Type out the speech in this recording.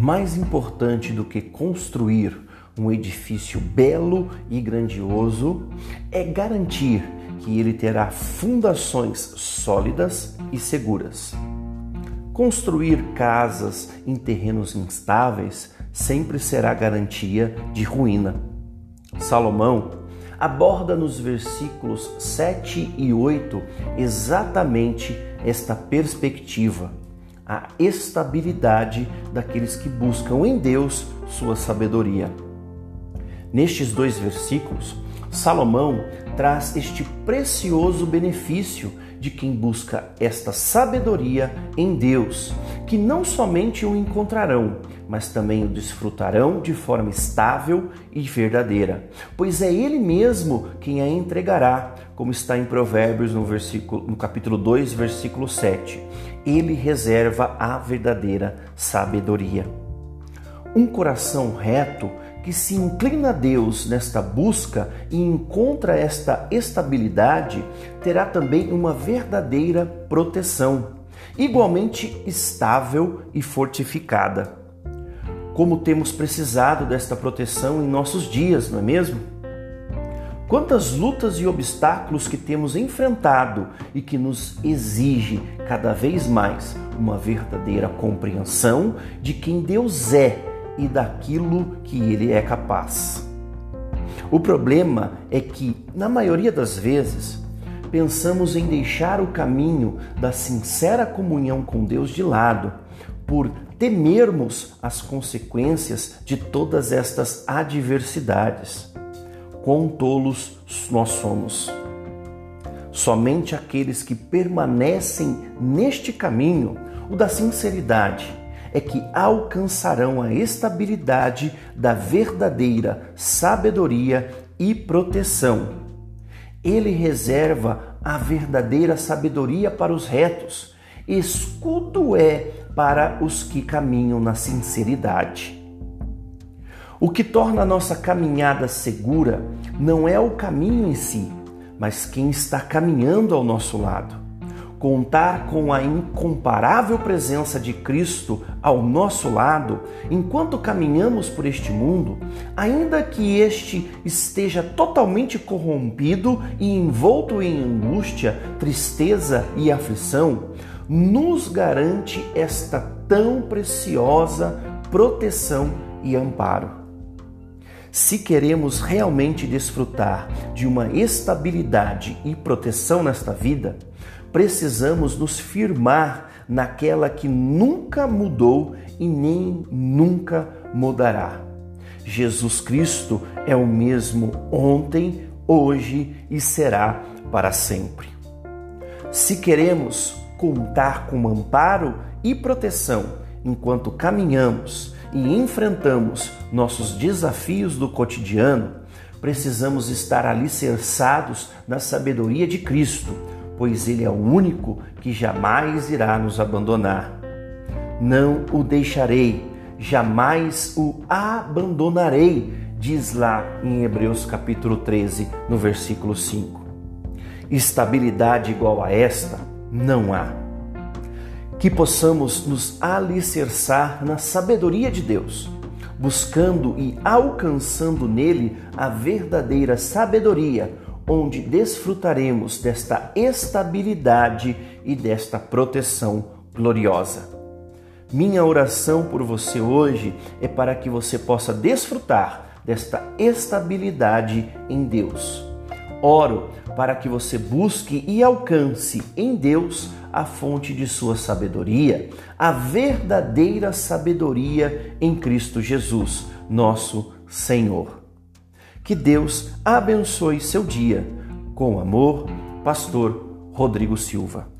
Mais importante do que construir um edifício belo e grandioso é garantir que ele terá fundações sólidas e seguras. Construir casas em terrenos instáveis sempre será garantia de ruína. Salomão aborda nos versículos 7 e 8 exatamente esta perspectiva, a estabilidade daqueles que buscam em Deus sua sabedoria. Nestes dois versículos, Salomão traz este precioso benefício de quem busca esta sabedoria em Deus, que não somente o encontrarão, mas também o desfrutarão de forma estável e verdadeira, pois é ele mesmo quem a entregará, como está em Provérbios no versículo no capítulo 2, versículo 7. Ele reserva a verdadeira sabedoria. Um coração reto que se inclina a Deus nesta busca e encontra esta estabilidade, terá também uma verdadeira proteção, igualmente estável e fortificada. Como temos precisado desta proteção em nossos dias, não é mesmo? Quantas lutas e obstáculos que temos enfrentado e que nos exige cada vez mais uma verdadeira compreensão de quem Deus é e daquilo que ele é capaz. O problema é que, na maioria das vezes, pensamos em deixar o caminho da sincera comunhão com Deus de lado por temermos as consequências de todas estas adversidades. Quão tolos nós somos! Somente aqueles que permanecem neste caminho, o da sinceridade, é que alcançarão a estabilidade da verdadeira sabedoria e proteção. Ele reserva a verdadeira sabedoria para os retos, escudo é para os que caminham na sinceridade. O que torna a nossa caminhada segura não é o caminho em si, mas quem está caminhando ao nosso lado contar com a incomparável presença de Cristo ao nosso lado enquanto caminhamos por este mundo, ainda que este esteja totalmente corrompido e envolto em angústia, tristeza e aflição, nos garante esta tão preciosa proteção e amparo. Se queremos realmente desfrutar de uma estabilidade e proteção nesta vida, precisamos nos firmar naquela que nunca mudou e nem nunca mudará. Jesus Cristo é o mesmo ontem, hoje e será para sempre. Se queremos contar com amparo e proteção enquanto caminhamos e enfrentamos nossos desafios do cotidiano, precisamos estar alicerçados na sabedoria de Cristo pois Ele é o único que jamais irá nos abandonar. Não o deixarei, jamais o abandonarei, diz lá em Hebreus capítulo 13, no versículo 5. Estabilidade igual a esta não há. Que possamos nos alicerçar na sabedoria de Deus, buscando e alcançando nele a verdadeira sabedoria onde desfrutaremos desta estabilidade e desta proteção gloriosa. Minha oração por você hoje é para que você possa desfrutar desta estabilidade em Deus. Oro para que você busque e alcance em Deus a fonte de sua sabedoria, a verdadeira sabedoria em Cristo Jesus, nosso Senhor. Que Deus abençoe seu dia. Com amor, Pastor Rodrigo Silva.